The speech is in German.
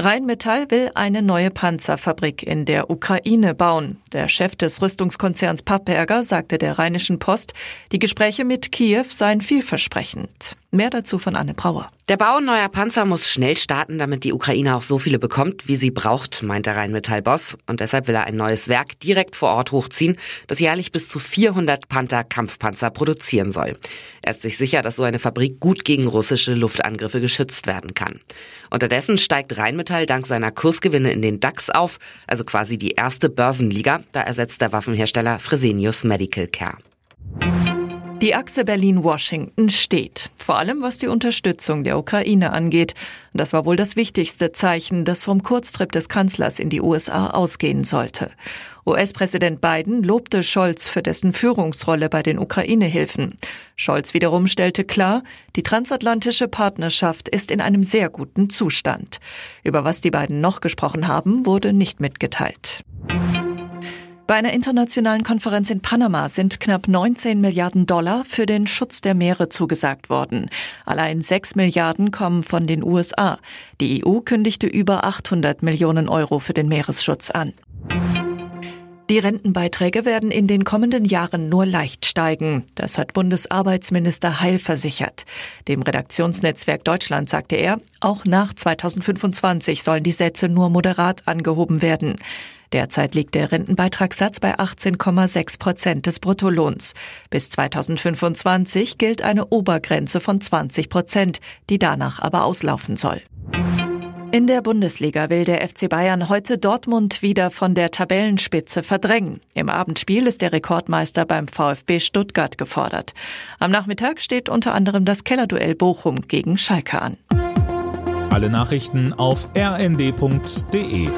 Rheinmetall will eine neue Panzerfabrik in der Ukraine bauen. Der Chef des Rüstungskonzerns Pappberger sagte der Rheinischen Post, die Gespräche mit Kiew seien vielversprechend. Mehr dazu von Anne Brauer. Der Bau neuer Panzer muss schnell starten, damit die Ukraine auch so viele bekommt, wie sie braucht, meint der Rheinmetall-Boss. Und deshalb will er ein neues Werk direkt vor Ort hochziehen, das jährlich bis zu 400 Panther-Kampfpanzer produzieren soll. Er ist sich sicher, dass so eine Fabrik gut gegen russische Luftangriffe geschützt werden kann. Unterdessen steigt Rheinmetall dank seiner Kursgewinne in den DAX auf, also quasi die erste Börsenliga. Da ersetzt der Waffenhersteller Fresenius Medical Care. Die Achse Berlin-Washington steht, vor allem was die Unterstützung der Ukraine angeht. Das war wohl das wichtigste Zeichen, das vom Kurztrip des Kanzlers in die USA ausgehen sollte. US-Präsident Biden lobte Scholz für dessen Führungsrolle bei den Ukraine-Hilfen. Scholz wiederum stellte klar, die transatlantische Partnerschaft ist in einem sehr guten Zustand. Über was die beiden noch gesprochen haben, wurde nicht mitgeteilt. Bei einer internationalen Konferenz in Panama sind knapp 19 Milliarden Dollar für den Schutz der Meere zugesagt worden. Allein 6 Milliarden kommen von den USA. Die EU kündigte über 800 Millionen Euro für den Meeresschutz an. Die Rentenbeiträge werden in den kommenden Jahren nur leicht steigen. Das hat Bundesarbeitsminister Heil versichert. Dem Redaktionsnetzwerk Deutschland sagte er, auch nach 2025 sollen die Sätze nur moderat angehoben werden. Derzeit liegt der Rentenbeitragssatz bei 18,6 Prozent des Bruttolohns. Bis 2025 gilt eine Obergrenze von 20 Prozent, die danach aber auslaufen soll. In der Bundesliga will der FC Bayern heute Dortmund wieder von der Tabellenspitze verdrängen. Im Abendspiel ist der Rekordmeister beim VfB Stuttgart gefordert. Am Nachmittag steht unter anderem das Kellerduell Bochum gegen Schalke an. Alle Nachrichten auf rnd.de